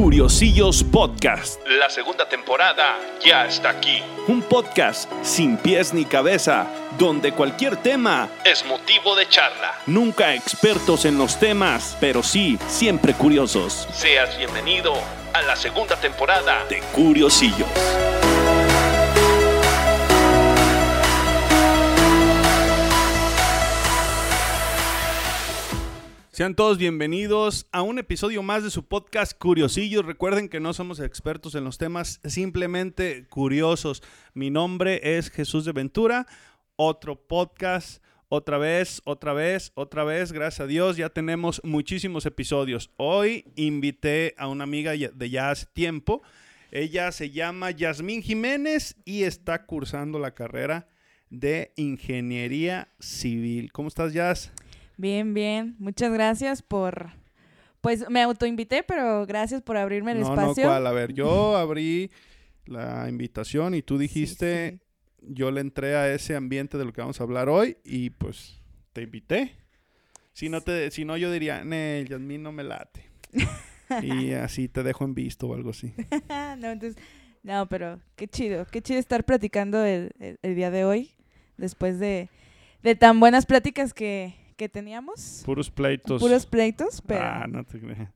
Curiosillos Podcast. La segunda temporada ya está aquí. Un podcast sin pies ni cabeza, donde cualquier tema Es motivo de charla. Nunca expertos en los temas, pero sí siempre curiosos. Seas bienvenido a la segunda temporada De Curiosillos. Sean todos bienvenidos a un episodio más de su podcast Curiosillos. Recuerden que no somos expertos en los temas, simplemente curiosos. Mi nombre es Jesús de Ventura. Otro podcast, otra vez, otra vez, otra vez. Gracias a Dios, ya tenemos muchísimos episodios. Hoy invité a una amiga de ya hace tiempo. Ella se llama Yasmín Jiménez y está cursando la carrera de Ingeniería Civil. ¿Cómo estás, Yas? Bien, bien. Muchas gracias por... Pues me autoinvité, pero gracias por abrirme el no, espacio. no, ¿cuál? A ver, yo abrí la invitación y tú Sí, dijiste, sí. yo le entré a ese ambiente de lo que vamos a hablar hoy y pues te invité. Si no, te, si no yo diría, Nel, Yasmín no me late. y así te dejo en visto o algo así. no, entonces... No, pero qué chido. Qué chido estar platicando el, el- el día de hoy. Después de, de tan buenas pláticas que, que teníamos. Puros pleitos. Puros pleitos, pero... Ah, no te creas.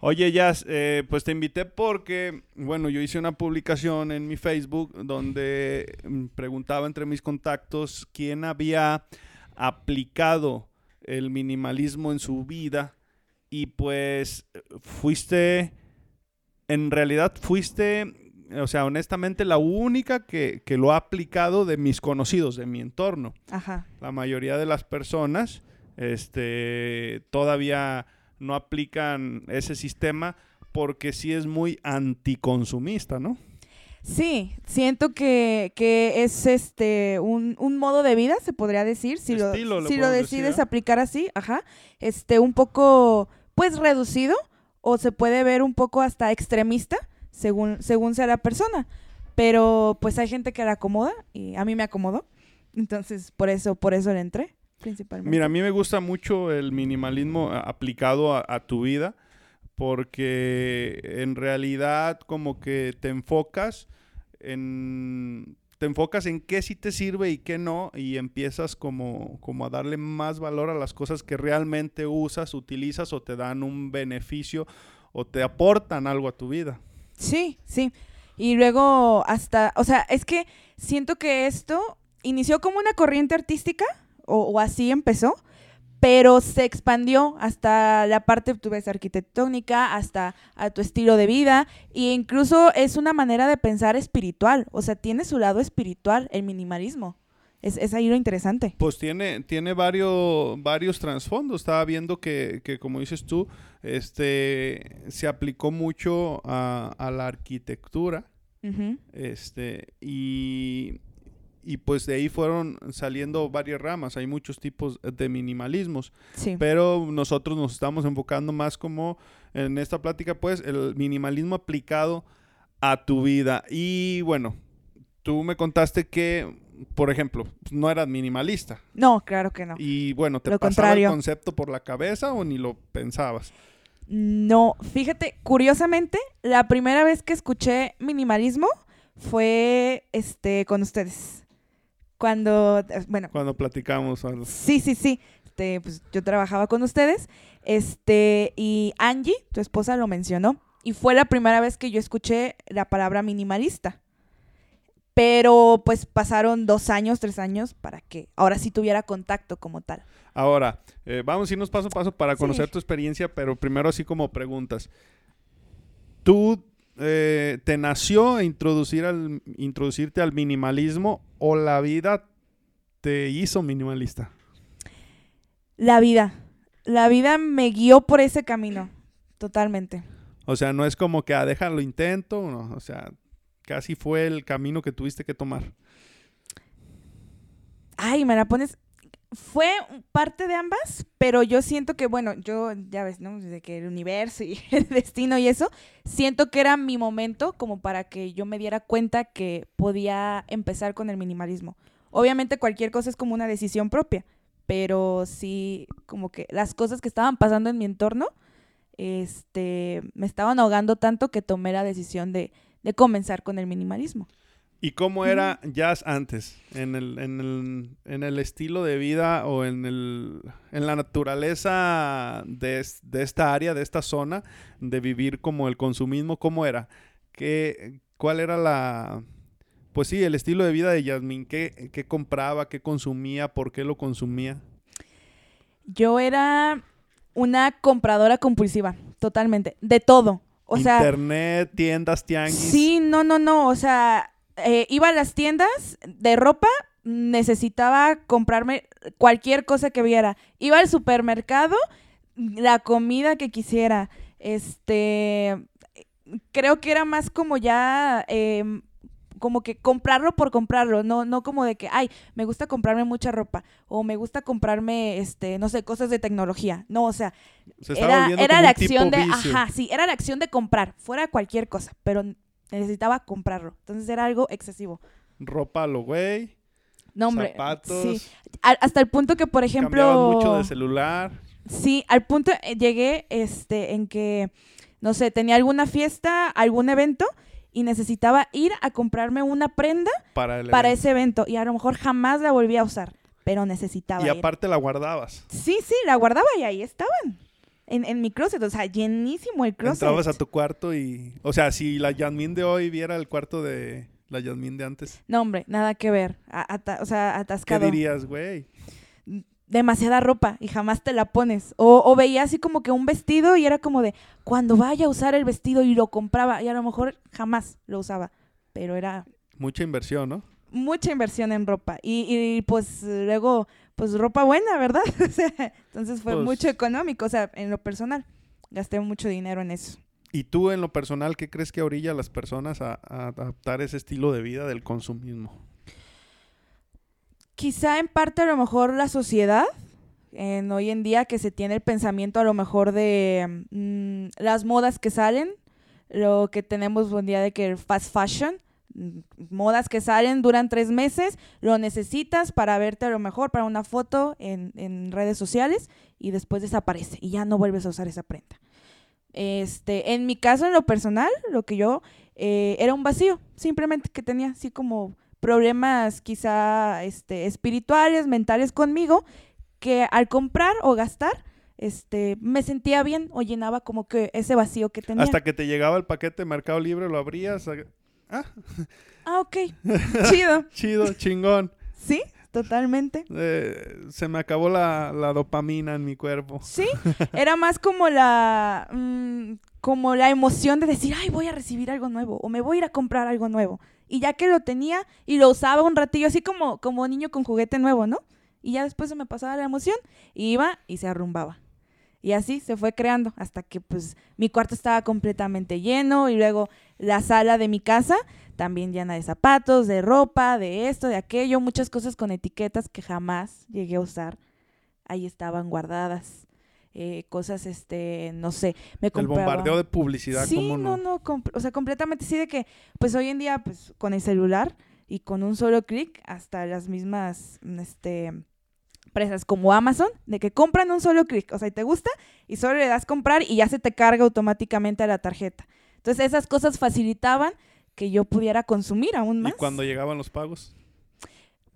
Oye, Jazz, eh, pues te invité porque, bueno, yo hice una publicación en mi Facebook donde mm, preguntaba entre mis contactos quién había aplicado el minimalismo en su vida y pues fuiste, en realidad fuiste, o sea, honestamente la única que, que lo ha aplicado de mis conocidos, de mi entorno Ajá. la mayoría de las personas este, todavía no aplican ese sistema porque sí es muy anticonsumista, ¿no? Sí, siento que, que es este un, un modo de vida, se podría decir, si lo, Estilo, si lo decir, decides ¿eh? aplicar así, ajá, este un poco pues reducido o se puede ver un poco hasta extremista según según sea la persona, pero pues hay gente que la acomoda y a mí me acomodó, entonces por eso por eso le entré principalmente. Mira, a mí me gusta mucho el minimalismo aplicado a, a tu vida porque en realidad como que te enfocas en te enfocas en qué sí te sirve y qué no y empiezas como, como a darle más valor a las cosas que realmente usas, utilizas o te dan un beneficio o te aportan algo a tu vida. Sí, sí. Y luego hasta, o sea, es que siento que esto inició como una corriente artística, o, o así empezó, pero se expandió hasta la parte, tú ves, arquitectónica, hasta a tu estilo de vida, e incluso es una manera de pensar espiritual, o sea, tiene su lado espiritual, el minimalismo. Es, es ahí lo interesante. Pues tiene, tiene varios, varios trasfondos. Estaba viendo que, que, como dices tú, este se aplicó mucho a, a la arquitectura. Este, y, y pues de ahí fueron saliendo varias ramas. Hay muchos tipos de minimalismos. Sí. Pero nosotros nos estamos enfocando más como en esta plática, pues, el minimalismo aplicado a tu vida. Y bueno, tú me contaste que, por ejemplo, no eras minimalista. No, claro que no. Y bueno, ¿te Lo pasaba contrario. el concepto por la cabeza o ni lo pensabas? No, fíjate, curiosamente, la primera vez que escuché minimalismo fue este con ustedes. Cuando, eh, bueno, Cuando platicamos. algo. sí, sí, sí. Este, pues yo trabajaba con ustedes. Este, y Angie, tu esposa, lo mencionó. Y fue la primera vez que yo escuché la palabra minimalista. Pero pues pasaron dos años, tres años para que ahora sí tuviera contacto como tal. Ahora, eh, vamos a irnos paso a paso para Sí. conocer tu experiencia, pero primero así como preguntas. ¿Tú eh, te nació introducir al, introducirte al minimalismo o la vida te hizo minimalista? La vida. La vida me guió por ese camino. Totalmente. O sea, no es como que, ah, déjalo intento, no, o sea, casi fue el camino que tuviste que tomar. Ay, me la pones. Fue parte de ambas, pero yo siento que, bueno, yo, ya ves, ¿no? Desde que el universo y el destino y eso, siento que era mi momento como para que yo me diera cuenta que podía empezar con el minimalismo. Obviamente cualquier cosa es como una decisión propia, pero sí, como que las cosas que estaban pasando en mi entorno este, me estaban ahogando tanto que tomé la decisión de, de comenzar con el minimalismo. ¿Y cómo era jazz antes? En el, en el, en el estilo de vida o en, el, en la naturaleza de, de esta área, de esta zona, de vivir como el consumismo, ¿cómo era? ¿Qué, ¿Cuál era la... Pues sí, el estilo de vida de Yasmín? ¿Qué, ¿Qué compraba? ¿Qué consumía? ¿Por qué lo consumía? Yo era una compradora compulsiva, totalmente, de todo. O sea, Internet, tiendas, tianguis. Sí, no, no, no. O sea, eh, iba a las tiendas de ropa, necesitaba comprarme cualquier cosa que viera. Iba al supermercado, la comida que quisiera. Este, creo que era más como ya, em, como que comprarlo por comprarlo, no, no como de que, ay, me gusta comprarme mucha ropa o me gusta comprarme, este, no sé, cosas de tecnología. No, o sea, Se era, era la acción de, vicio. ajá, sí, era la acción de comprar, fuera cualquier cosa, pero necesitaba comprarlo. Entonces era algo excesivo. Ropa a lo güey, No, hombre. zapatos, Sí. A- hasta el punto que, por ejemplo. mucho de celular. Sí, al punto eh, llegué este, en que, no sé, tenía alguna fiesta, algún evento y necesitaba ir a comprarme una prenda Para, ese evento y a lo mejor jamás la volví a usar, pero necesitaba Y ir. aparte la guardabas. Sí, sí, la guardaba y ahí estaban. En, en mi closet, o sea, llenísimo el closet. Entrabas a tu cuarto y... O sea, si la Yasmín de hoy viera el cuarto de la Yasmín de antes, No, hombre, nada que ver. A- o sea, ¿qué atascado. dirías, güey? Demasiada ropa y jamás te la pones. O, o veía así como que un vestido y era como de, cuando vaya a usar el vestido y lo compraba y a lo mejor jamás lo usaba. Pero era Mucha inversión, ¿no? mucha inversión en ropa. Y, y, pues luego, pues ropa buena, ¿verdad? Entonces fue Pues- mucho económico, o sea, en lo personal. Gasté mucho dinero en eso. Y tú, en lo personal, ¿qué crees que orilla a las personas a, a adaptar ese estilo de vida del consumismo? Quizá en parte a lo mejor la sociedad, en hoy en día que se tiene el pensamiento a lo mejor de mm, las modas que salen, lo que tenemos un día de que el fast fashion, mm, modas que salen, duran tres meses, lo necesitas para verte a lo mejor para una foto en, en redes sociales y después desaparece y ya no vuelves a usar esa prenda. Este, en mi caso, en lo personal, lo que yo eh, era un vacío, simplemente que tenía así como problemas quizá este, espirituales, mentales conmigo, que al comprar o gastar, este, me sentía bien o llenaba como que ese vacío que tenía. Hasta que te llegaba el paquete de Mercado Libre, lo abrías. ah, Ah, ok. Chido. chido, chingón. Sí, totalmente. Eh, se me acabó la, la dopamina en mi cuerpo. Sí, era más como la mm, como la emoción de decir, ay, voy a recibir algo nuevo o me voy a ir a comprar algo nuevo. Y ya que lo tenía y lo usaba un ratillo, así como, como niño con juguete nuevo, ¿no? Y ya después se me pasaba la emoción, y iba y se arrumbaba. Y así se fue creando hasta que pues mi cuarto estaba completamente lleno y luego la sala de mi casa también llena de zapatos, de ropa, de esto, de aquello, muchas cosas con etiquetas que jamás llegué a usar. Ahí estaban guardadas. Eh, cosas, este, no sé, me El bombardeo de publicidad, Sí, ¿cómo no, no? no, o sea, completamente sí de que, pues hoy en día, pues con el celular y con un solo clic, hasta las mismas, mm, este, empresas como Amazon, de que compran un solo clic, o sea, y te gusta y solo le das comprar y ya se te carga automáticamente a la tarjeta. Entonces esas cosas facilitaban que yo pudiera consumir aún ¿Y más. cuando llegaban los pagos?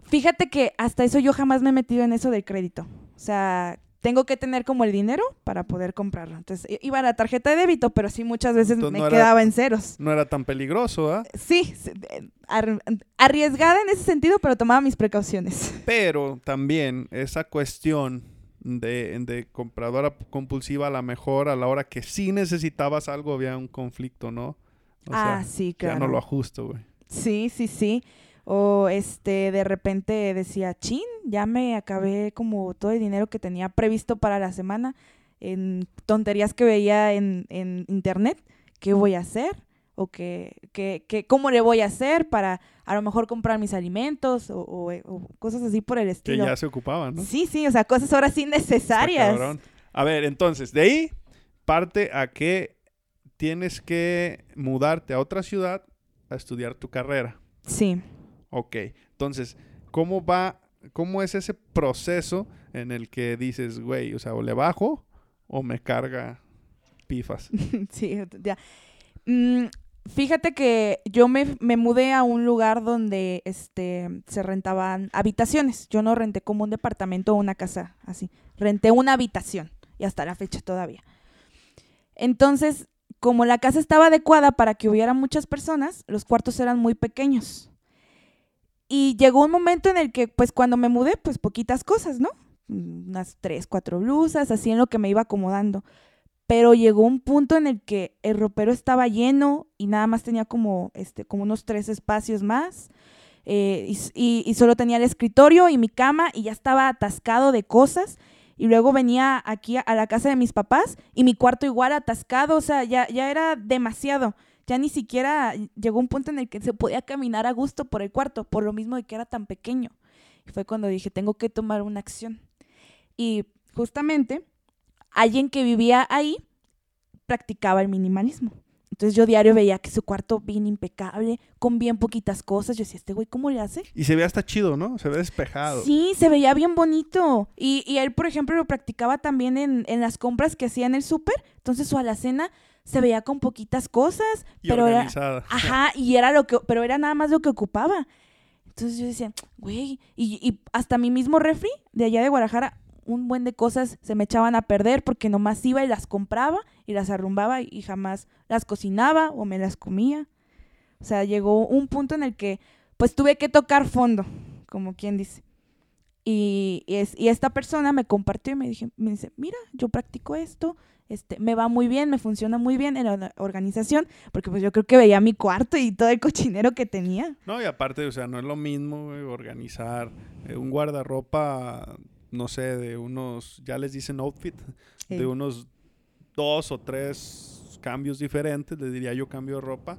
Fíjate que hasta eso yo jamás me he metido en eso del crédito. O sea, tengo que tener como el dinero para poder comprarlo. Entonces iba a la tarjeta de débito, pero sí muchas veces Entonces, me no era- quedaba en ceros. No era tan peligroso, ¿ah? Sí, eh, ar- arriesgada en ese sentido, pero tomaba mis precauciones. Pero también esa cuestión de, de compradora compulsiva, a lo mejor a la hora que sí necesitabas algo había un conflicto, ¿no? O ah, sea, sí, ya claro. no lo ajusto, güey. Sí, sí, sí. O este, de repente decía, chin, ya me acabé como todo el dinero que tenía previsto para la semana en tonterías que veía en, en internet. ¿Qué voy a hacer? O que, que, que, ¿cómo le voy a hacer para a lo mejor comprar mis alimentos o, o- o cosas así por el Que estilo? ya se ocupaban, ¿no? Sí, sí, o sea, cosas ahora sí necesarias. A ver, entonces, de ahí parte a que tienes que mudarte a otra ciudad a estudiar tu carrera. Sí. Ok, entonces, ¿cómo va, cómo es ese proceso en el que dices, güey, o sea, o le bajo o me carga pifas. sí, ya. Mm, fíjate que yo me, me mudé a un lugar donde este, se rentaban habitaciones. Yo no renté como un departamento o una casa así. Renté una habitación y hasta la fecha todavía. Entonces, como la casa estaba adecuada para que hubiera muchas personas, los cuartos eran muy pequeños. Y llegó un momento en el que, pues cuando me mudé, pues poquitas cosas, ¿no? Unas tres, cuatro blusas, así en lo que me iba acomodando. Pero llegó un punto en el que el ropero estaba lleno y nada más tenía como, este, como unos tres espacios más. eh, y, y- y solo tenía el escritorio y mi cama y ya estaba atascado de cosas. Y luego venía aquí a, la casa de mis papás y mi cuarto igual atascado, o sea, ya, ya era demasiado. Ya ni siquiera llegó un punto en el que se podía caminar a gusto por el cuarto, por lo mismo de que era tan pequeño. Y fue cuando dije, tengo que tomar una acción. Y justamente, alguien que vivía ahí practicaba el minimalismo. Entonces yo diario veía que su cuarto bien impecable, con bien poquitas cosas. Yo decía, este güey, ¿cómo le hace? Y se ve hasta chido, ¿no? Se ve despejado. Sí, se veía bien bonito. Y, y él, por ejemplo, lo practicaba también en, en las compras que hacía en el súper. Entonces su alacena se veía con poquitas cosas, Y pero era, ajá, y era lo que, pero era nada más lo que ocupaba. Entonces yo decía, güey, y, y hasta mi mismo refri de allá de Guadalajara, un buen de cosas se me echaban a perder porque nomás iba y las compraba y las arrumbaba y jamás las cocinaba o me las comía. O sea, llegó un punto en el que pues tuve que tocar fondo, como quien dice. Y, y es, y esta persona me compartió y me, dije, me dice, mira, yo practico esto, este, me va muy bien, me funciona muy bien en la organización, porque pues yo creo que veía mi cuarto y todo el cochinero que tenía. No, y aparte, o sea, no es lo mismo organizar eh, un guardarropa, no sé, de unos, ya les dicen outfit, Sí. de unos dos o tres cambios diferentes, les diría yo cambio de ropa,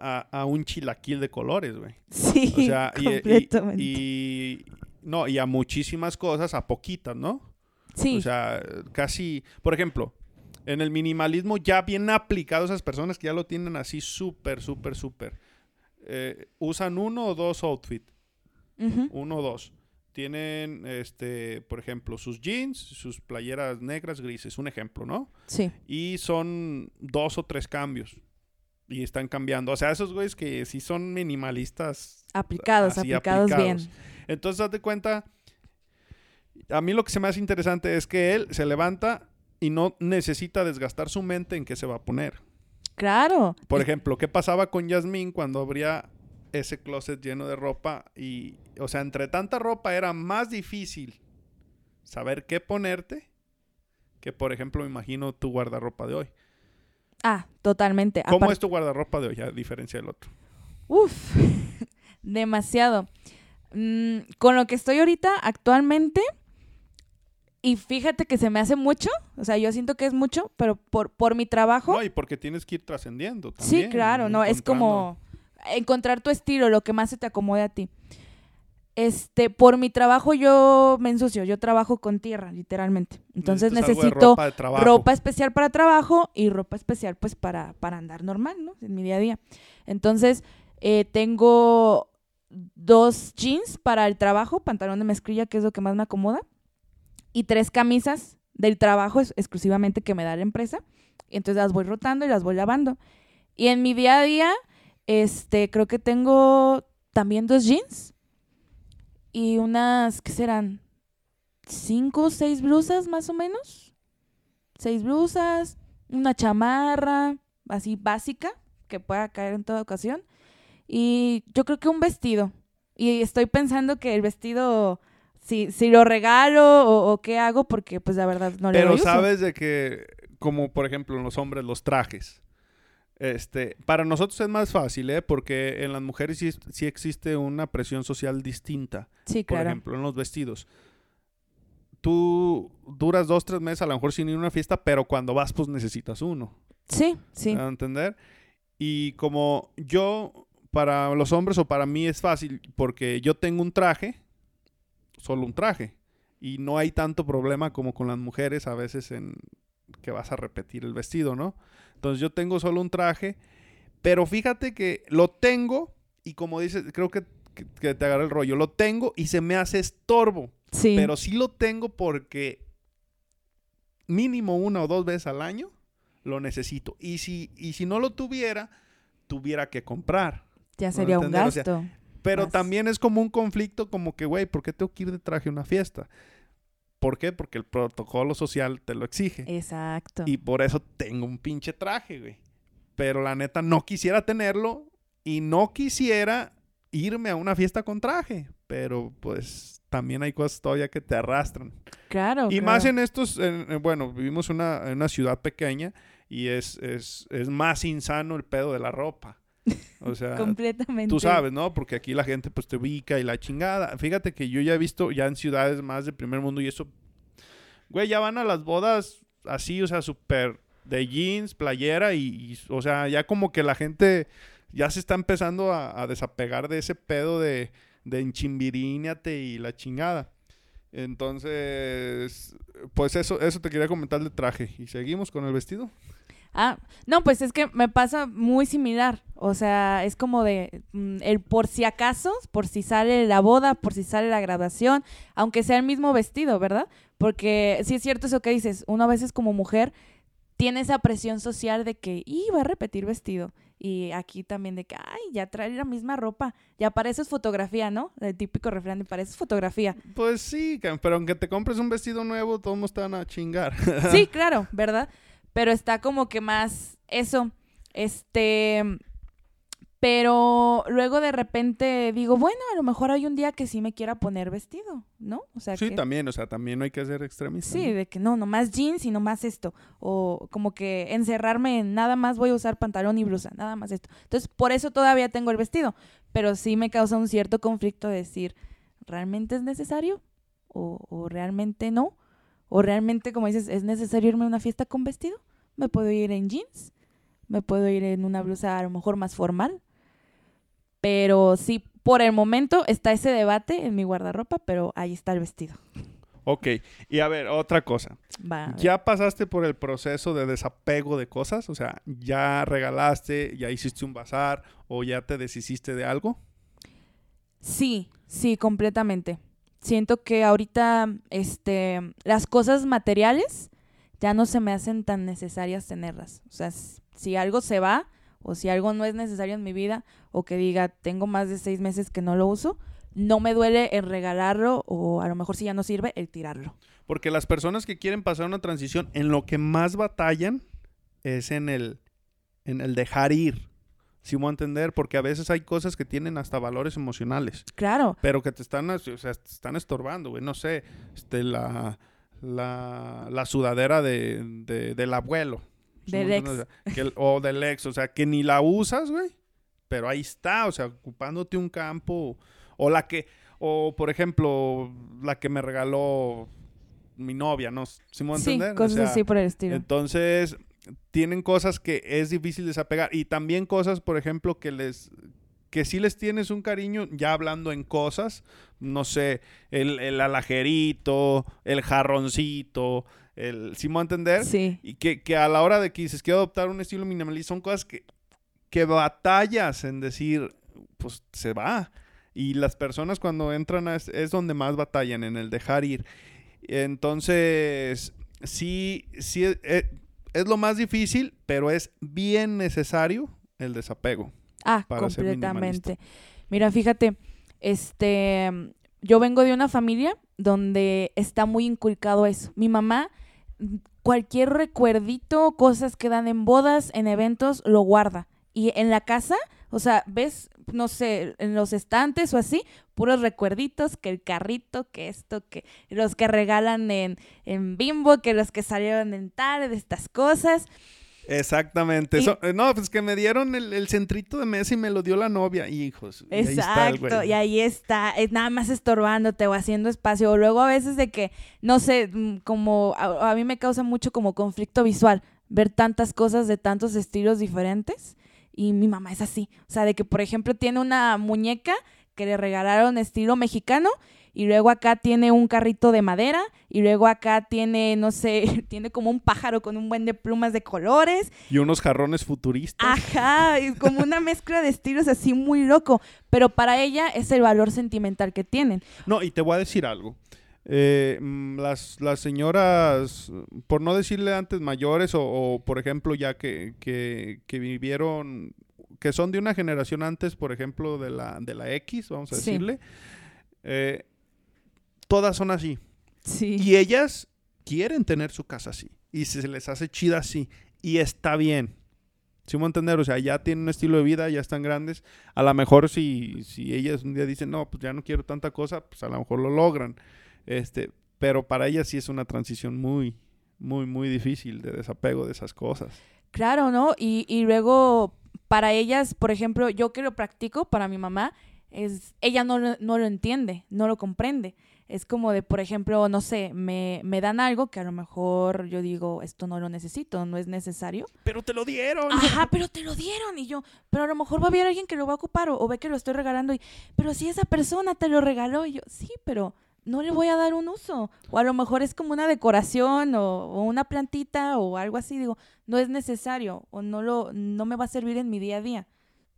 a, a un chilaquil de colores, güey. Sí, O sea, y- y, completamente. y, no, y a muchísimas cosas, a poquitas, ¿no? sí, O sea, casi, por ejemplo, en el minimalismo ya bien aplicado esas personas que ya lo tienen así súper, súper, súper. eh, usan uno o dos outfits, uno o dos. Tienen, este, por ejemplo, sus jeans, sus playeras negras, grises, un ejemplo, ¿no? sí, Y son dos o tres cambios. Y están cambiando. O sea, esos güeyes que sí son minimalistas aplicados, así aplicados, aplicados. bien. entonces, date cuenta, a mí lo que se me hace interesante es que él se levanta y no necesita desgastar su mente en qué se va a poner. Claro. Por ejemplo, ¿qué pasaba con Yasmín cuando abría ese closet lleno de ropa? Y, o sea, entre tanta ropa era más difícil saber qué ponerte que, por ejemplo, me imagino tu guardarropa de hoy. Ah, totalmente. ¿Cómo es tu guardarropa de hoy, a diferencia del otro? Uf, demasiado. Mm, con lo que estoy ahorita actualmente, y fíjate que se me hace mucho, o sea, yo siento que es mucho, pero por, por mi trabajo, No, y porque tienes que ir trascendiendo sí, también, claro, no, es como encontrar tu estilo, lo que más se te acomode a ti. Este, por mi trabajo yo me ensucio, yo trabajo con tierra, literalmente. Entonces necesito ropa ropa especial para trabajo y ropa especial pues para, para andar normal, ¿no? En mi día a día. Entonces, eh, tengo dos jeans para el trabajo, pantalón de mezclilla, que es lo que más me acomoda, y tres camisas del trabajo exclusivamente que me da la empresa. Entonces las voy rotando y las voy lavando. Y en mi día a día, este, creo que tengo también dos jeans y unas, ¿qué serán? Cinco o seis blusas más o menos. Seis blusas, una chamarra, así básica, que pueda caer en toda ocasión. Y yo creo que un vestido. Y estoy pensando que el vestido, si, si lo regalo o, o qué hago, porque pues la verdad no le Pero doy uso. sabes de que, como por ejemplo en los hombres, los trajes. Este, para nosotros es más fácil, ¿eh? Porque en las mujeres sí, sí existe una presión social distinta. Sí, Por claro. ejemplo, en los vestidos. Tú duras dos, tres meses a lo mejor sin ir a una fiesta, pero cuando vas, pues necesitas uno. Sí, sí. ¿Me a entender? Y como yo, para los hombres o para mí es fácil, porque yo tengo un traje, solo un traje, y no hay tanto problema como con las mujeres a veces en que vas a repetir el vestido, ¿no? Entonces yo tengo solo un traje, pero fíjate que lo tengo y como dices, creo que, que, que te agarra el rollo, lo tengo y se me hace estorbo, sí. pero sí lo tengo porque mínimo una o dos veces al año lo necesito. Y si, y si no lo tuviera, tuviera que comprar. Ya sería un entender, o sea, gasto. Pero Más. también es como un conflicto, como que, güey, ¿por qué tengo que ir de traje a una fiesta? ¿Por qué? Porque el protocolo social te lo exige. Exacto. Y por eso tengo un pinche traje, güey. Pero la neta no quisiera tenerlo y no quisiera irme a una fiesta con traje. Pero pues también hay cosas todavía que te arrastran. claro. Y claro. más en estos, en- en- bueno, vivimos una, en una ciudad pequeña y es, es, es más insano el pedo de la ropa. O sea, Completamente. Tú sabes, ¿no? Porque aquí la gente pues te ubica y la chingada. Fíjate que yo ya he visto ya en ciudades más de primer mundo y eso, güey, ya van a las bodas así, o sea, súper de jeans, playera y, y, o sea, ya como que la gente ya se está empezando a, a desapegar de ese pedo de, de enchimbiríñate y la chingada. Entonces, pues eso, eso te quería comentar de traje. ¿Y seguimos con el vestido? Ah, no, pues es que me pasa muy similar. O sea, es como de mm, el por si acaso, por si sale la boda, por si sale la graduación, aunque sea el mismo vestido, ¿verdad? Porque sí es cierto eso que dices, uno a veces como mujer tiene esa presión social de que, y va a repetir vestido. Y aquí también de que, ay, ya trae la misma ropa. Ya para eso es fotografía, ¿no? El típico refrán de para eso es fotografía. Pues sí, pero aunque te compres un vestido nuevo, todos te van a chingar. Sí, claro, ¿verdad? Pero está como que más eso, este, pero luego de repente digo, bueno, a lo mejor hay un día que sí me quiera poner vestido, ¿no? O sea, Sí, que, también, o sea, también no hay que ser extremista. sí, ¿no? de que no, nomás jeans y nomás esto, o como que encerrarme en nada más voy a usar pantalón y blusa, nada más esto. Entonces, por eso todavía tengo el vestido, pero sí me causa un cierto conflicto de decir, ¿realmente es necesario? ¿O, o realmente no? ¿O realmente, como dices, es necesario irme a una fiesta con vestido? ¿Me puedo ir en jeans? ¿Me puedo ir en una blusa a lo mejor más formal? Pero sí, por el momento está ese debate en mi guardarropa, pero ahí está el vestido. Ok, y a ver, otra cosa. Va, ver. ¿Ya pasaste por el proceso de desapego de cosas? O sea, ¿ya regalaste, ya hiciste un bazar o ya te deshiciste de algo? Sí, sí, completamente. Siento que ahorita este, las cosas materiales ya no se me hacen tan necesarias tenerlas. O sea, si algo se va o si algo no es necesario en mi vida o que diga tengo más de seis meses que no lo uso, no me duele el regalarlo o a lo mejor si ya no sirve, el tirarlo. Porque las personas que quieren pasar una transición, en lo que más batallan es en el, en el dejar ir. Me voy a entender, porque a veces hay cosas que tienen hasta valores emocionales. Claro, pero que te están, o sea, te están estorbando, güey. No sé, este, la, la, la sudadera de, de- del abuelo. ¿Sí Del ex. O sea, que o del ex, o sea, que ni la usas, güey. Pero ahí está, o sea, ocupándote un campo. O la que, o por ejemplo, la que me regaló mi novia, ¿no? ¿Sí me voy a sí, entender? O cosas sea, así por el estilo. entonces, tienen cosas que es difícil desapegar y también cosas, por ejemplo, que les que sí les tienes un cariño, ya hablando en cosas, no sé, el, el alajerito, el jarroncito, el, ¿sí me voy a entender? Sí, Y que, que a la hora de que dices, quiero adoptar un estilo minimalista, son cosas que, que batallas en decir, pues se va. Y las personas cuando entran a es, es donde más batallan, en el dejar ir. Entonces, sí, sí, eh, es lo más difícil, pero es bien necesario el desapego. Ah, completamente. Mira, fíjate, este, yo vengo de una familia donde está muy inculcado eso. Mi mamá, cualquier recuerdito, cosas que dan en bodas, en eventos, lo guarda. Y en la casa, o sea, ves, no sé, en los estantes o así, puros recuerditos, que el carrito, que esto, que los que regalan en, en Bimbo, que los que salieron en tal, de estas cosas. Exactamente. Y- Eso- eh, no, pues que me dieron el, el centrito de mesa y me lo dio la novia. Hijos. Exacto, y ahí está, es nada más estorbándote o haciendo espacio. O luego a veces de que, no sé, mm, como a, a mí me causa mucho como conflicto visual ver tantas cosas de tantos estilos diferentes. Y mi mamá es así. O sea, de que, por ejemplo, tiene una muñeca que le regalaron estilo mexicano y luego acá tiene un carrito de madera y luego acá tiene, no sé, tiene como un pájaro con un buen de plumas de colores Y unos jarrones futuristas. Ajá, es como una mezcla de estilos así muy loco, pero para ella es el valor sentimental que tienen. No, y te voy a decir algo. Eh, mm, las, las señoras, por no decirle antes mayores o, o, por ejemplo ya que, que, que vivieron, que son de una generación antes, por ejemplo, de la, de la X, vamos a Sí. decirle, eh, todas son así. Sí. Y ellas quieren tener su casa así. Y se les hace chida así. Y está bien. ¿Sí me entender? O sea, ya tienen un estilo de vida, ya están grandes. A lo mejor si, si ellas un día dicen, no, pues ya no quiero tanta cosa, pues a lo mejor lo logran. Este, pero para ellas sí es una transición muy, muy, muy difícil de desapego de esas cosas. Claro, ¿no? Y, y luego, para ellas, por ejemplo, yo que lo practico, para mi mamá, es, ella no, lo- no lo entiende, no lo comprende. Es como de, por ejemplo, no sé, me, me dan algo que a lo mejor yo digo, esto no lo necesito, no es necesario. Pero te lo dieron. Ajá, pero te lo dieron. Y yo, pero a lo mejor va a haber alguien que lo va a ocupar o, o ve que lo estoy regalando y, pero si esa persona te lo regaló, y yo, sí, pero no le voy a dar un uso. O a lo mejor es como una decoración o, o una plantita o algo así. Digo, no es necesario o no, lo, no me va a servir en mi día a día.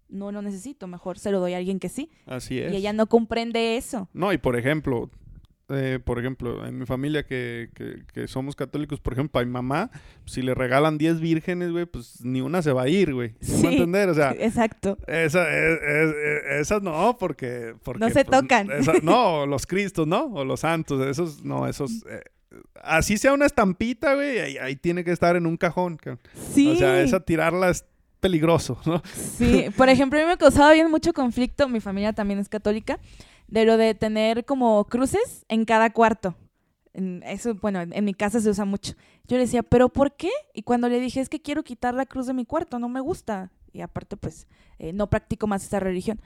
No lo necesito, mejor se lo doy a alguien que sí. Así es. Y ella no comprende eso. No, y por ejemplo, eh, por ejemplo, en mi familia que, que, que somos católicos, por ejemplo, a mi mamá, si le regalan 10 vírgenes, güey, pues ni una se va a ir, güey. ¿Sí me entender? O sea, Exacto. esa, es- es- es- esas no, porque... porque No se pues, tocan. esa- no, los cristos, ¿no? O los santos, esos, no, esos... eh, así sea una estampita, güey, ahí, ahí tiene que estar en un cajón. Sí. O sea, esa tirarla es peligroso, ¿no? Sí, por ejemplo, a mí me causaba bien mucho conflicto, mi familia también es católica, de lo de tener como cruces en cada cuarto. Eso, bueno, en mi casa se usa mucho. Yo le decía, ¿pero por qué? Y cuando le dije, es que quiero quitar la cruz de mi cuarto, no me gusta. Y aparte, pues, eh, no practico más esta religión.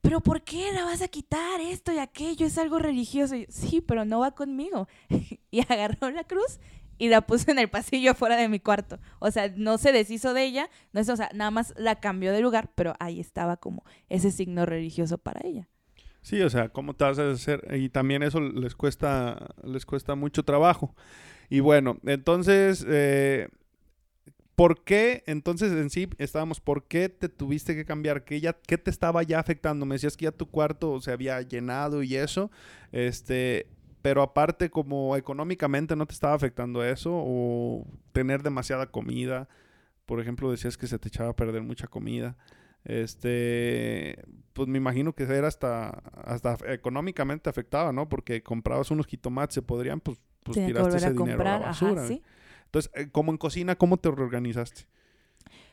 ¿Pero por qué la vas a quitar? Esto y aquello es algo religioso. Yo, sí, pero no va conmigo. y agarró la cruz y la puso en el pasillo afuera de mi cuarto. O sea, no se deshizo de ella, no es, o sea, nada más la cambió de lugar, pero ahí estaba como ese signo religioso para ella. Sí, o sea, ¿cómo te vas a hacer? Y también eso les cuesta, les cuesta mucho trabajo. Y bueno, entonces, eh, ¿por qué? Entonces, en sí, estábamos, ¿por qué te tuviste que cambiar? ¿Qué, ya, ¿Qué te estaba ya afectando? Me decías que ya tu cuarto se había llenado y eso, este, pero aparte, como económicamente no te estaba afectando eso, o tener demasiada comida, por ejemplo, decías que se te echaba a perder mucha comida. Este, pues me imagino que era hasta, hasta económicamente afectaba, ¿no? Porque comprabas unos jitomates, se podrían, pues, pues tiraste ese a dinero a comprar, la ajá, basura. sí. Entonces, eh, como en cocina, ¿cómo te reorganizaste?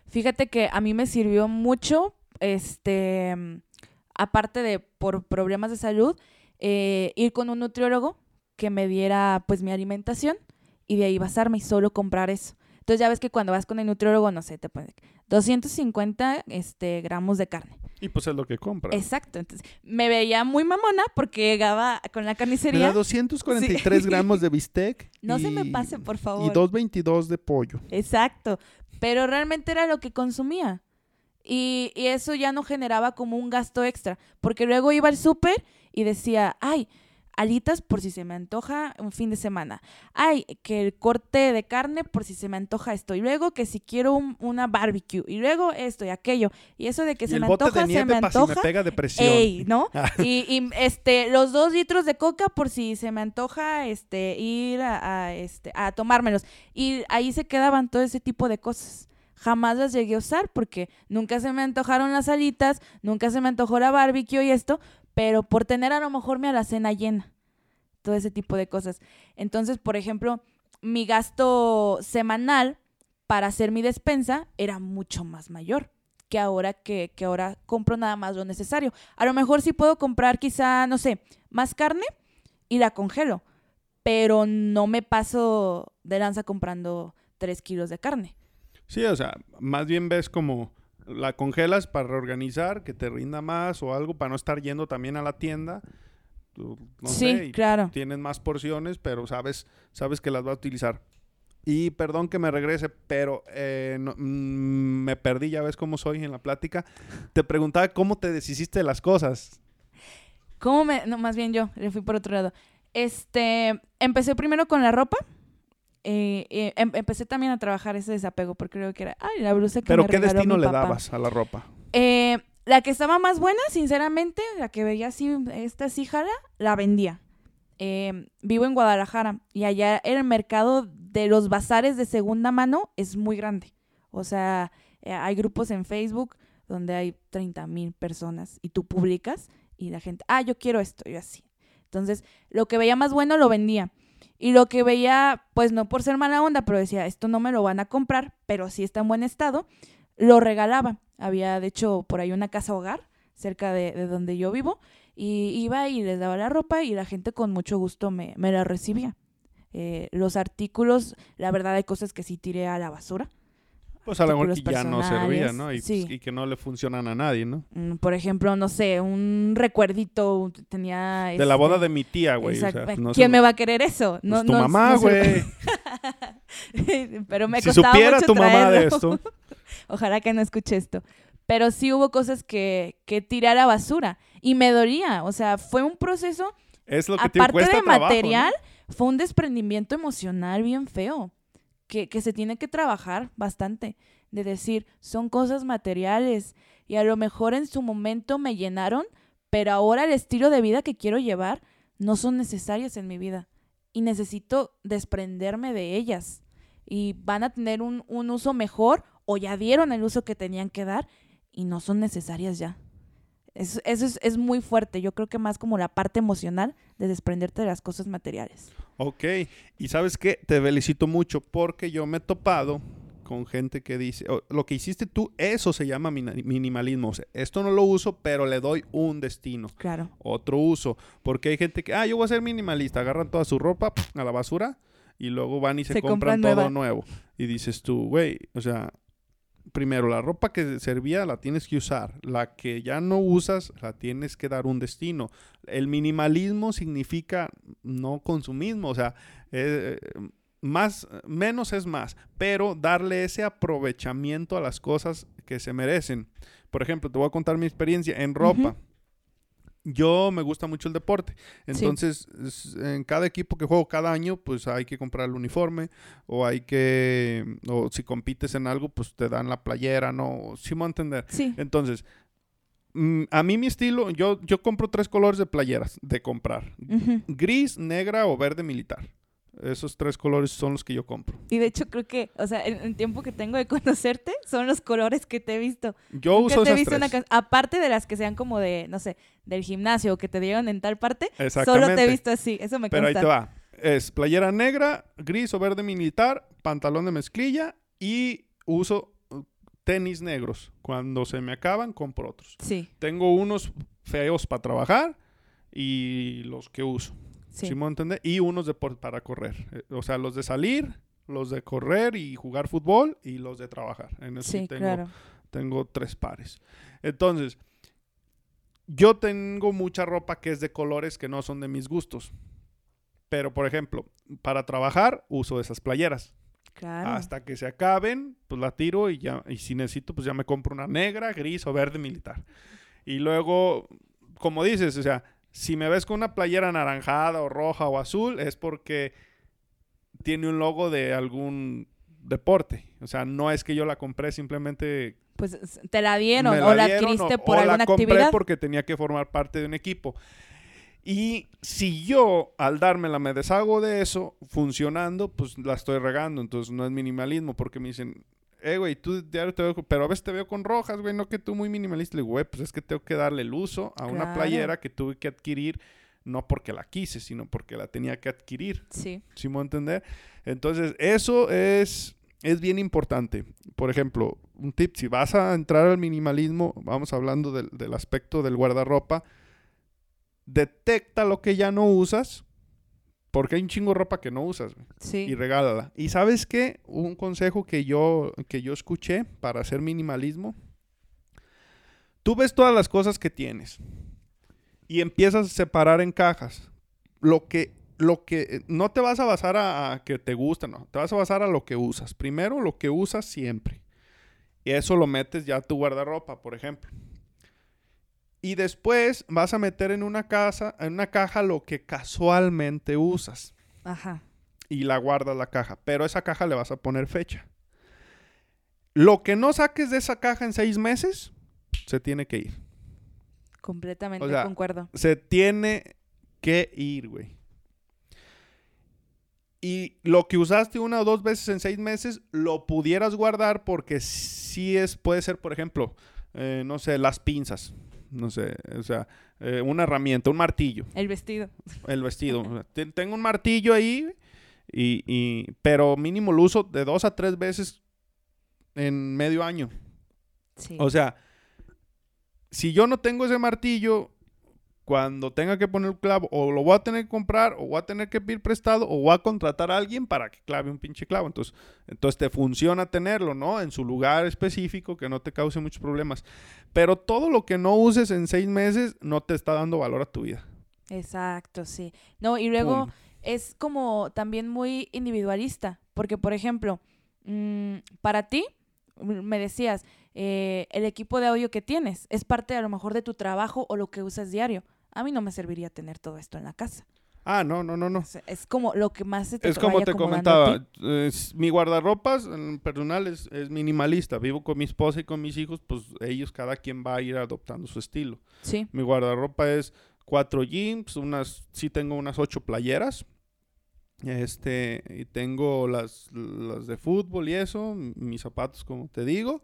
Fíjate que a mí me sirvió mucho, este, aparte de por problemas de salud, eh, ir con un nutriólogo que me diera pues mi alimentación y de ahí basarme y solo comprar eso. Entonces ya ves que cuando vas con el nutriólogo, no sé, te pone 250 este, gramos de carne. Y pues es lo que compras. Exacto. Entonces me veía muy mamona porque llegaba con la Me da carnicería. 243 Sí. gramos de bistec. No se me y- pase, por Y favor. 222 de pollo. Exacto, pero realmente era lo que consumía. Y, y eso ya no generaba como un gasto extra, porque luego iba al súper y decía, ay, alitas por si se me antoja un fin de semana. Ay, que el corte de carne por si se me antoja esto. Y luego que si quiero un- una barbecue. Y luego esto y aquello. Y eso de que y se el me bote antoja, de se nieve me para si me antoja. pega depresión. Ey, ¿no? Ah. Y, y, este, los dos litros de coca por si se me antoja este, ir a, a, este, a tomármelos. Y ahí se quedaban todo ese tipo de cosas. Jamás las llegué a usar porque nunca se me antojaron las alitas, nunca se me antojó la barbecue y esto, pero por tener a lo mejor mi alacena llena. Todo ese tipo de cosas. Entonces, por ejemplo, mi gasto semanal para hacer mi despensa era mucho más mayor que ahora que, que ahora compro nada más lo necesario. A lo mejor sí puedo comprar quizá, no sé, más carne y la congelo, pero no me paso de lanza comprando tres kilos de carne. Sí, o sea, más bien ves como la congelas para reorganizar, que te rinda más o algo para no estar yendo también a la tienda. No sí, sé, claro. tienes más porciones, pero sabes, sabes que las vas a utilizar. Y perdón que me regrese, pero eh, no- mm, me perdí, ya ves cómo soy en la plática. Te preguntaba cómo te deshiciste de las cosas. ¿Cómo me.? No, más bien yo, le fui por otro lado. Este. Empecé primero con la ropa. Eh, eh, em- empecé también a trabajar ese desapego porque creo que era. Ay, la blusa que Pero me ¿qué regaló destino mi le papá. dabas a la ropa? Eh, la que estaba más buena, sinceramente, la que veía así, esta sí jala, la vendía. eh, vivo en Guadalajara y allá el mercado de los bazares de segunda mano es muy grande. O sea, eh, hay grupos en Facebook donde hay 30 mil personas y tú publicas y la gente, ah, yo quiero esto y así. Entonces, lo que veía más bueno lo vendía. Y lo que veía, pues no por ser mala onda, pero decía, esto no me lo van a comprar, pero sí está en buen estado, lo regalaba. Había, de hecho, por ahí una casa hogar cerca de, de donde yo vivo y iba y les daba la ropa y la gente con mucho gusto me, me la recibía. Eh, los artículos, la verdad hay cosas que sí tiré a la basura. Pues a lo mejor que ya no servía, ¿no? Y, pues, sí. y que no le funcionan a nadie, ¿no? Mm, Por ejemplo, no sé, un recuerdito tenía... De la este, boda de mi tía, güey. o sea, pues, no ¿Quién se- me va a querer eso? No, Pues tu no- mamá, se- güey. Pero me Si costaba supiera mucho tu mamá de traerlo. esto. Ojalá que no escuche esto. Pero sí hubo cosas que, que tiré a basura y me dolía. O sea, fue un proceso, Es lo que te aparte cuesta de material, fue un desprendimiento emocional bien feo. Que, se tiene que trabajar bastante. De decir, son cosas materiales y a lo mejor en su momento me llenaron, pero ahora el estilo de vida que quiero llevar no son necesarias en mi vida y necesito desprenderme de ellas y van a tener un, un uso mejor o ya dieron el uso que tenían que dar y no son necesarias ya. Eso, eso es, es muy fuerte, yo creo que más como la parte emocional de desprenderte de las cosas materiales. Ok, y sabes qué, te felicito mucho porque yo me he topado con gente que dice, "Oh, lo que hiciste tú, eso se llama minimalismo. O sea, esto no lo uso, pero le doy un destino, Claro. otro uso. Porque hay gente que, ah, yo voy a ser minimalista, agarran toda su ropa a la basura y luego van y se, Se compran, compran todo nuevo. Y dices tú, güey, o sea, primero, la ropa que servía la tienes que usar. La que ya no usas, la tienes que dar un destino. El minimalismo significa no consumismo, o sea, eh, más, menos es más, pero darle ese aprovechamiento a las cosas que se merecen. Por ejemplo, te voy a contar mi experiencia en ropa. Yo me gusta mucho el deporte. Entonces, es- en cada equipo que juego cada año, pues hay que comprar el uniforme o hay que, o si compites en algo, pues te dan la playera, ¿no? Sí me voy a entender. Sí. Entonces, mm, a mí mi estilo, yo, yo compro tres colores de playeras de comprar. Gris, negra o verde militar. Esos tres colores son los que yo compro. Y de hecho creo que, o sea, en el tiempo que tengo de conocerte, son los colores que te he visto. Yo Nunca uso te he esas visto una tres. ca- aparte de las que sean como de, no sé, del gimnasio o que te dieron en tal parte, solo te he visto así, eso me Pero ahí te va. Es playera negra, gris o verde militar, pantalón de mezclilla y uso uh, tenis negros. Cuando se me acaban, compro otros. Sí, Tengo unos feos para trabajar y los que uso. Sí. ¿Sí me entender? Y unos de por- para correr. Eh, O sea, los de salir, los de correr y jugar fútbol y los de trabajar. En eso Sí, tengo, claro. tengo tres pares. Entonces, yo tengo mucha ropa que es de colores que no son de mis gustos. Pero, por ejemplo, para trabajar uso esas playeras. Claro. Hasta que se acaben, pues la tiro y ya. Y si necesito, pues ya me compro una negra, gris o verde militar. Y luego, como dices, o sea, si me ves con una playera anaranjada o roja o azul, es porque tiene un logo de algún deporte. O sea, no es que yo la compré simplemente Pues te la dieron o la dieron adquiriste o- por o alguna la compré actividad. porque tenía que formar parte de un equipo. Y si yo al dármela me deshago de eso funcionando, pues la estoy regando. Entonces no es minimalismo porque me dicen, eh, güey, tú diario te veo, pero a veces te veo con rojas, güey, no que tú muy minimalista. Le digo, güey, pues es que tengo que darle el uso a una Claro. playera que tuve que adquirir, no porque la quise, sino porque la tenía que adquirir. Sí, ¿Sí me voy a entender? Entonces, eso es, es bien importante. Por ejemplo, un tip, si vas a entrar al minimalismo, vamos hablando del, del aspecto del guardarropa, detecta lo que ya no usas, porque hay un chingo de ropa que no usas, güey, sí. y regálala. ¿Y sabes qué? Un consejo que yo, que yo escuché para hacer minimalismo. Tú ves todas las cosas que tienes y empiezas a separar en cajas. Lo que, lo que, no te vas a basar a, a que te gusta, no. Te vas a basar a lo que usas. Primero, lo que usas siempre. Y eso lo metes ya a tu guardarropa, por ejemplo. Y después vas a meter en una casa, en una caja lo que casualmente usas Ajá. y la guardas la caja. Pero esa caja le vas a poner fecha. Lo que no saques de esa caja en seis meses, se tiene que ir. Completamente O sea, concuerdo. Se tiene que ir, güey. y lo que usaste una o dos veces en seis meses, lo pudieras guardar porque sí es, puede ser, por ejemplo, eh, no sé, las pinzas. No sé, o sea, eh, una herramienta, un martillo. El vestido. El vestido. Ten- Tengo un martillo ahí, y, y- pero mínimo lo uso de dos a tres veces en medio año. Sí. O sea, si yo no tengo ese martillo, cuando tenga que poner el clavo, o lo voy a tener que comprar, o voy a tener que pedir prestado, o voy a contratar a alguien para que clave un pinche clavo. Entonces, entonces te funciona tenerlo, ¿no? En su lugar específico, que no te cause muchos problemas. Pero todo lo que no uses en seis meses no te está dando valor a tu vida. Exacto, sí. No, y luego Pum. es como también muy individualista, porque por ejemplo, mm, para ti, me decías, eh, el equipo de audio que tienes es parte a lo mejor de tu trabajo o lo que usas diario. A mí no me serviría tener todo esto en la casa. Ah, no, no, no, no. Es como lo que más se te Es como te comentaba, es- mi guardarropas personal es, es minimalista. Vivo con mi esposa y con mis hijos, pues ellos cada quien va a ir adoptando su estilo. Sí, Mi guardarropa es cuatro jeans, unas, sí tengo unas ocho playeras. Este, y tengo las, las de fútbol y eso, mis zapatos, como te digo.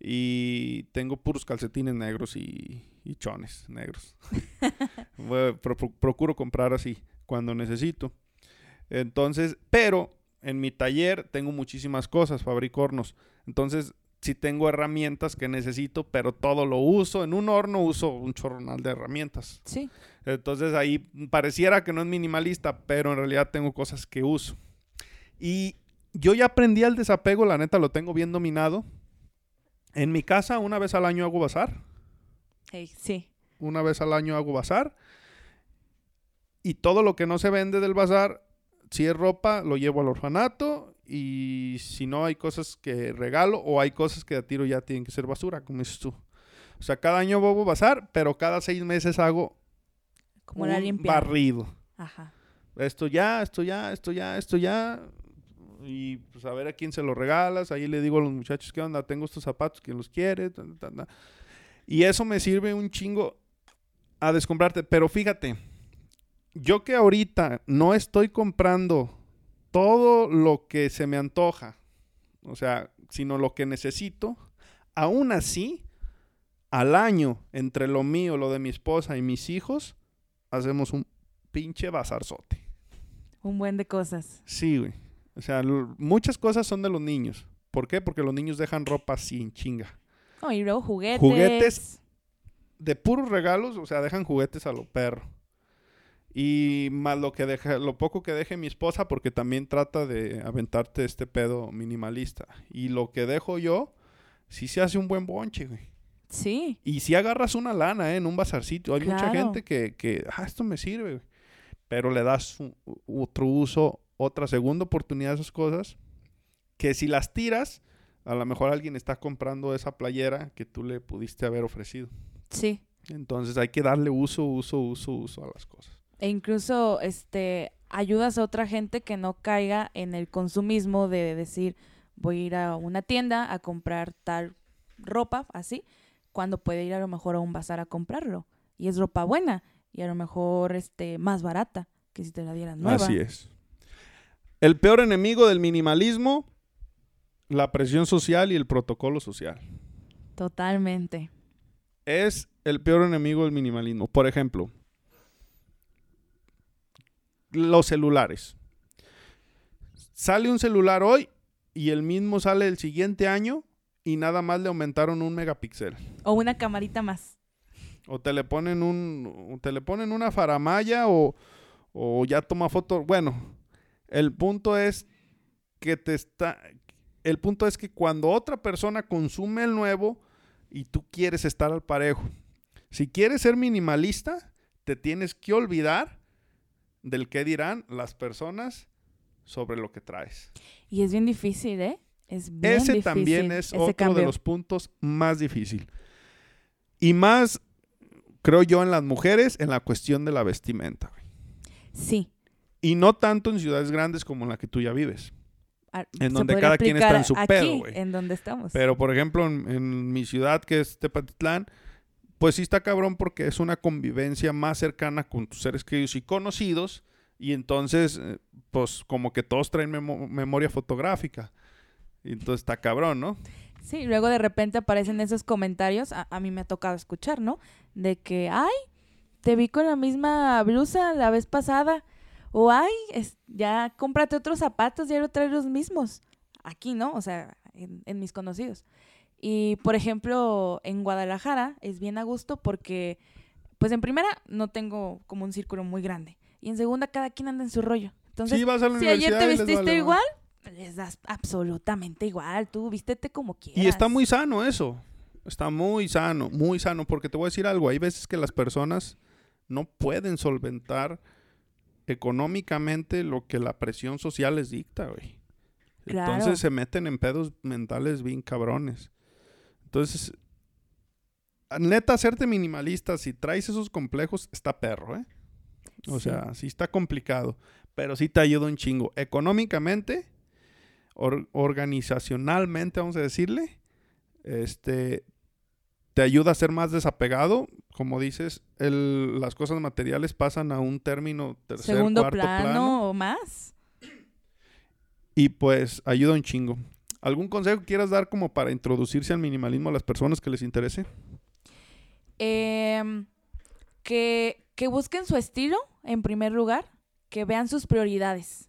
Y tengo puros calcetines negros y, y chones negros. Bueno, pro- pro- procuro comprar así cuando necesito. Entonces, pero en mi taller tengo muchísimas cosas, fabrico hornos. Entonces, sí tengo herramientas que necesito, pero todo lo uso. En un horno uso un chorronal de herramientas. sí. Entonces ahí pareciera que no es minimalista, pero en realidad tengo cosas que uso. Y yo ya aprendí el desapego, la neta lo tengo bien dominado. En mi casa una vez al año hago bazar. Sí. Una vez al año hago bazar. Y todo lo que no se vende del bazar, si es ropa, lo llevo al orfanato. Y si no, hay cosas que regalo o hay cosas que a tiro ya tienen que ser basura, como dices tú. O sea, cada año hago bazar, pero cada seis meses hago Como un barrido. Ajá. Esto ya, esto ya, esto ya, esto ya. Y pues a ver a quién se lo regalas. Ahí le digo a los muchachos, ¿qué onda? Tengo estos zapatos, ¿quién los quiere? Y eso me sirve un chingo a descomprarte. Pero fíjate, yo que ahorita no estoy comprando todo lo que se me antoja, o sea, sino lo que necesito, aún así, al año, entre lo mío, lo de mi esposa y mis hijos, hacemos un pinche bazarzote. Un buen de cosas. Sí, güey. O sea, muchas cosas son de los niños. ¿Por qué? Porque los niños dejan ropa sin chinga. No, y luego juguetes. Juguetes. De puros regalos, o sea, dejan juguetes a lo perro. Y más lo que deja, lo poco que deje mi esposa, porque también trata de aventarte este pedo minimalista. Y lo que dejo yo, sí se hace un buen bonche, güey. Sí. Y si agarras una lana, ¿eh? En un bazarcito. Hay mucha gente que, que, ah, esto me sirve, güey. Pero le das un- otro uso, otra segunda oportunidad a esas cosas. Que si las tiras, a lo mejor alguien está comprando esa playera que tú le pudiste haber ofrecido. Sí. Entonces hay que darle uso, uso, uso, uso a las cosas. E incluso este ayudas a otra gente que no caiga en el consumismo de decir voy a ir a una tienda a comprar tal ropa así, cuando puede ir a lo mejor a un bazar a comprarlo. Y es ropa buena y a lo mejor este más barata que si te la dieran nueva. Así es. El peor enemigo del minimalismo, la presión social y el protocolo social. Totalmente. es el peor enemigo del minimalismo. Por ejemplo, los celulares. Sale un celular hoy y el mismo sale el siguiente año y nada más le aumentaron un megapíxel. O una camarita más. O te le ponen un, o te le ponen una faramaya o, o ya toma foto. Bueno, el punto es que te está, el punto es que cuando otra persona consume el nuevo y tú quieres estar al parejo, si quieres ser minimalista, te tienes que olvidar del que dirán las personas sobre lo que traes. Y es bien difícil, ¿eh? Es bien Ese difícil también es otro de los puntos más difícil. Y más, creo yo, en las mujeres, en la cuestión de la vestimenta. Sí. Y no tanto en ciudades grandes como en la que tú ya vives. A- En donde cada quien está en su aquí, pedo, güey. En donde estamos. Pero, por ejemplo, en, en mi ciudad, que es Tepatitlán, pues sí está cabrón porque es una convivencia más cercana con tus seres queridos y conocidos Y entonces, eh, pues como que todos traen memo- memoria fotográfica. Y entonces está cabrón, ¿no? Sí, luego de repente aparecen esos comentarios, a, a mí me ha tocado escuchar, ¿no? De que, ay, te vi con la misma blusa la vez pasada. O, ay, es- ya cómprate otros zapatos, ya no traes los mismos. Aquí, ¿no? O sea, en, en mis conocidos. Y, por ejemplo, en Guadalajara es bien a gusto porque, pues en primera, no tengo como un círculo muy grande. Y en segunda, cada quien anda en su rollo. Entonces, sí, vas a la si ayer te vestiste vale igual, les das absolutamente igual. Tú vístete como quieras. Y está muy sano eso. Está muy sano, muy sano. Porque te voy a decir algo. Hay veces que las personas no pueden solventar económicamente lo que la presión social les dicta, güey. Claro. Entonces se meten en pedos mentales bien cabrones. Entonces, neta, hacerte minimalista, si traes esos complejos, está perro, ¿eh? O Sí. sea, sí está complicado, pero sí te ayuda un chingo. Económicamente, or- organizacionalmente, vamos a decirle, este, te ayuda a ser más desapegado. Como dices, el- las cosas materiales pasan a un término tercer, segundo cuarto plano, plano. o más. Y pues ayuda un chingo. ¿Algún consejo que quieras dar como para introducirse al minimalismo a las personas que les interese? Que, que busquen su estilo, en primer lugar, que vean sus prioridades,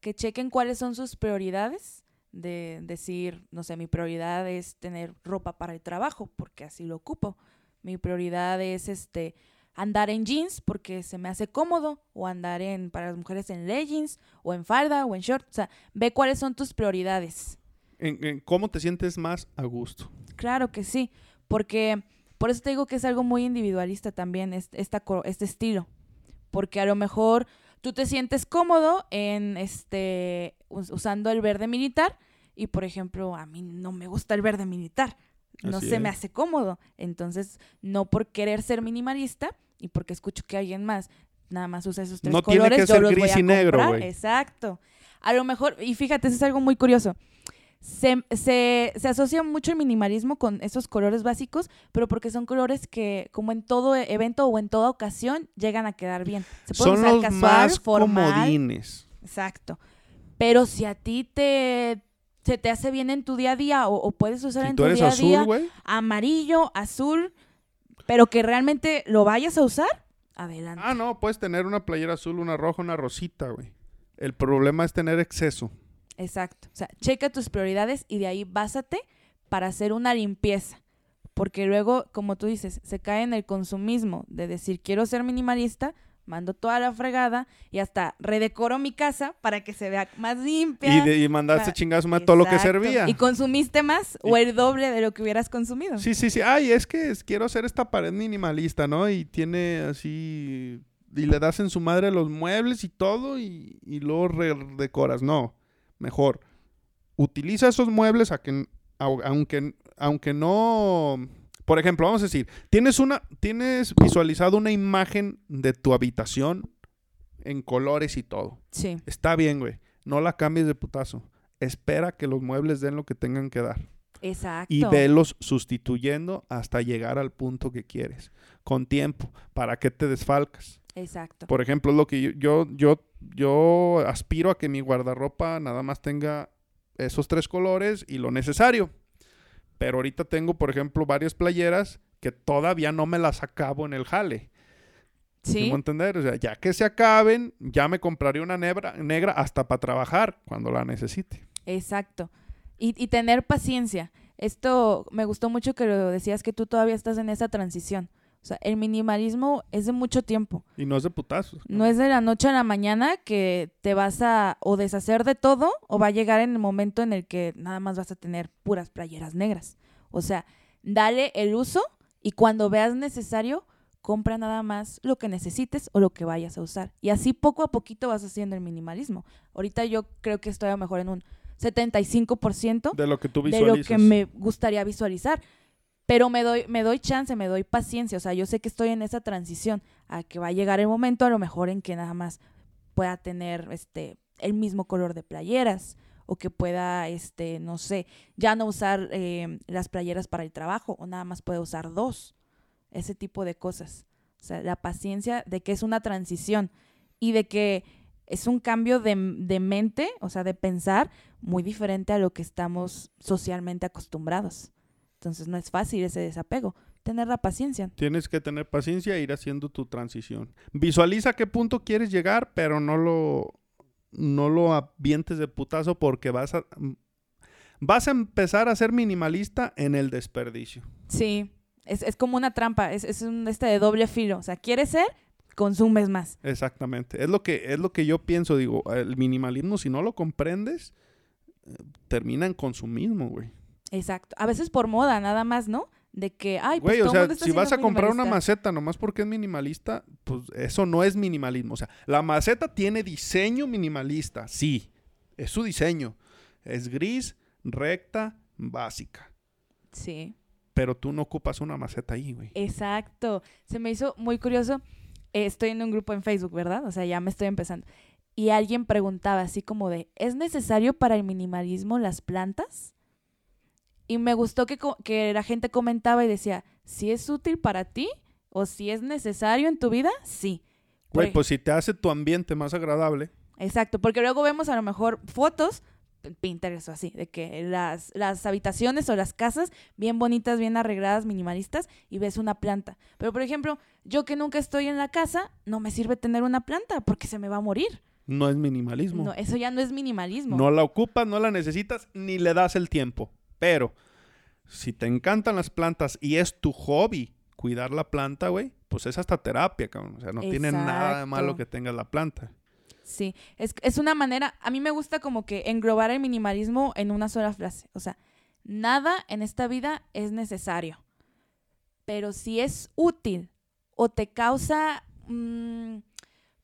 que chequen cuáles son sus prioridades, de decir, no sé, mi prioridad es tener ropa para el trabajo, porque así lo ocupo. Mi prioridad es este andar en jeans porque se me hace cómodo o andar en para las mujeres en leggings o en falda o en short, o sea, ve cuáles son tus prioridades. ¿En, en cómo te sientes más a gusto? Claro que sí, porque por eso te digo que es algo muy individualista también este, esta, este estilo, porque a lo mejor tú te sientes cómodo en este us- usando el verde militar y por ejemplo a mí no me gusta el verde militar, no Así se me hace cómodo, entonces no por querer ser minimalista y porque escucho que alguien más nada más usa esos tres No tiene colores, que yo ser los voy gris a y negro, güey. Exacto. A lo mejor, y fíjate, eso es algo muy curioso. Se, se, se asocia mucho el minimalismo con esos colores básicos, pero porque son colores que, como en todo e- evento o en toda ocasión, llegan a quedar bien. Se pueden Son usar los casual, más formal. comodines. Exacto. Pero si a ti te, se te hace bien en tu día a día o, o puedes usar Si en tú tu eres día a día amarillo, azul, pero que realmente lo vayas a usar, adelante. ah, no, puedes tener una playera azul, una roja, una rosita, güey. El problema es tener exceso. Exacto. O sea, checa tus prioridades y de ahí básate para hacer una limpieza. Porque luego, como tú dices, se cae en el consumismo de decir, quiero ser minimalista, mando toda la fregada y hasta redecoro mi casa para que se vea más limpia. Y, de- y mandaste chingazo más todo lo que servía. Y consumiste más o el doble de lo que hubieras consumido. Sí, sí, sí. Ay, es que quiero hacer esta pared minimalista, ¿no? Y tiene así... Y le das en su madre los muebles y todo y, y luego redecoras. No, mejor. Utiliza esos muebles a que, au- aunque, aunque no... Por ejemplo, vamos a decir, tienes una, tienes visualizado una imagen de tu habitación en colores y todo. Sí, Está bien, güey. No la cambies de putazo. Espera que los muebles den lo que tengan que dar exacto. y velos sustituyendo hasta llegar al punto que quieres. Con tiempo, para que te desfalcas. Exacto. Por ejemplo, lo que yo, yo, yo, yo aspiro a que mi guardarropa nada más tenga esos tres colores y lo necesario. Pero ahorita tengo, por ejemplo, varias playeras que todavía no me las acabo en el jale. Sí, entender? O sea, ya que se acaben, ya me compraré una negra, negra hasta para trabajar cuando la necesite. exacto. Y, y tener paciencia. Esto me gustó mucho que lo decías que tú todavía estás en esa transición. O sea, el minimalismo es de mucho tiempo. Y no es de putazos. No es de la noche a la mañana que te vas a o deshacer de todo o va a llegar en el momento en el que nada más vas a tener puras playeras negras. O sea, dale el uso y cuando veas necesario, compra nada más lo que necesites o lo que vayas a usar. Y así poco a poquito vas haciendo el minimalismo. Ahorita yo creo que estoy a lo mejor en un 75% De lo que tú de lo visualizas. que me gustaría visualizar. Pero me doy, me doy chance, me doy paciencia. O sea, yo sé que estoy en esa transición a que va a llegar el momento a lo mejor en que nada más pueda tener este el mismo color de playeras o que pueda, este, no sé, ya no usar eh, las playeras para el trabajo o nada más pueda usar dos. Ese tipo de cosas. O sea, la paciencia de que es una transición y de que es un cambio de, de mente, o sea, de pensar muy diferente a lo que estamos socialmente acostumbrados. Entonces no es fácil ese desapego. Tener la paciencia. Tienes que tener paciencia e ir haciendo tu transición. Visualiza a qué punto quieres llegar, pero no lo, no lo avientes de putazo porque vas a, vas a empezar a ser minimalista en el desperdicio. Sí, es, es como una trampa, es, es un este de doble filo. O sea, quieres ser, consumes más. Exactamente. Es lo que, es lo que yo pienso, digo, el minimalismo, si no lo comprendes, eh, termina en consumismo, güey. Exacto. A veces por moda, nada más, ¿no? De que, ay, pues Güey, o todo el sea, mundo está si vas a comprar una maceta nomás porque es minimalista, pues eso no es minimalismo. O sea, la maceta tiene diseño minimalista, sí, es su diseño. Es gris, recta, básica. Sí. Pero tú no ocupas una maceta ahí, güey. Exacto. Se me hizo muy curioso. Eh, estoy en un grupo en Facebook, ¿verdad? O sea, ya me estoy empezando. Y alguien preguntaba así como de, ¿es necesario para el minimalismo las plantas? Y me gustó que, que la gente comentaba y decía, si es útil para ti o si es necesario en tu vida, sí. Güey, pues si te hace tu ambiente más agradable, Exacto, porque luego vemos a lo mejor fotos, Pinterest o así, de que las, las habitaciones o las casas bien bonitas, bien arregladas, minimalistas, y ves una planta. Pero, por ejemplo, yo que nunca estoy en la casa, no me sirve tener una planta porque se me va a morir. no es minimalismo. No, eso ya no es minimalismo. No la ocupas, no la necesitas, ni le das el tiempo. Pero si te encantan las plantas y es tu hobby cuidar la planta, güey, pues es hasta terapia, cabrón. O sea, no tiene nada de malo que tengas la planta. Sí, es, es una manera, a mí me gusta como que englobar el minimalismo en una sola frase. O sea, nada en esta vida es necesario, pero si es útil o te causa, mm,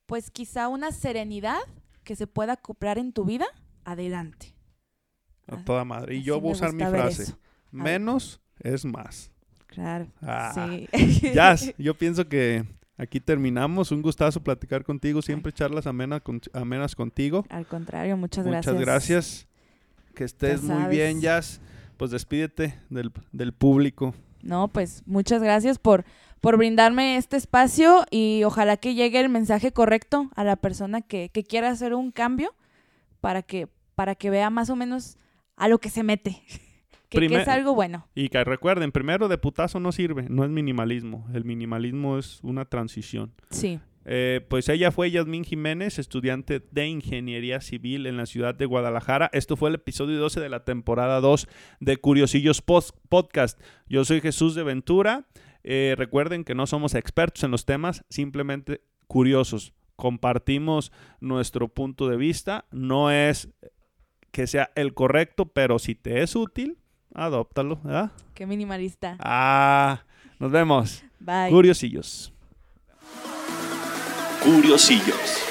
pues quizá una serenidad que se pueda acoplar en tu vida, adelante. A Ah, toda madre. Y Así yo voy a usar mi frase. Menos es más. Claro, Ah, sí. Jazz, yo pienso que aquí terminamos. Un gustazo platicar contigo. Siempre charlas amenas, con- amenas contigo. Al contrario, muchas, Muchas gracias. gracias. Que estés muy bien, Jazz. Pues despídete del, del público. No, pues muchas gracias por, por brindarme este espacio y ojalá que llegue el mensaje correcto a la persona que, que quiera hacer un cambio para que, para que vea más o menos a lo que se mete. que, es algo bueno. Y que recuerden, primero de putazo no sirve, no es minimalismo. El minimalismo es una transición. Sí. Eh, pues ella fue Yasmín Jiménez, estudiante de Ingeniería Civil en la ciudad de Guadalajara. Esto fue el episodio 12 de la temporada 2 de Curiosillos Post- Podcast. Yo soy Jesús de Ventura. Eh, recuerden que no somos expertos en los temas, simplemente curiosos. Compartimos nuestro punto de vista. No es que sea el correcto, pero si te es útil, adóptalo. ¿verdad? Qué minimalista. Ah, nos vemos. Bye. Curiosillos. Curiosillos.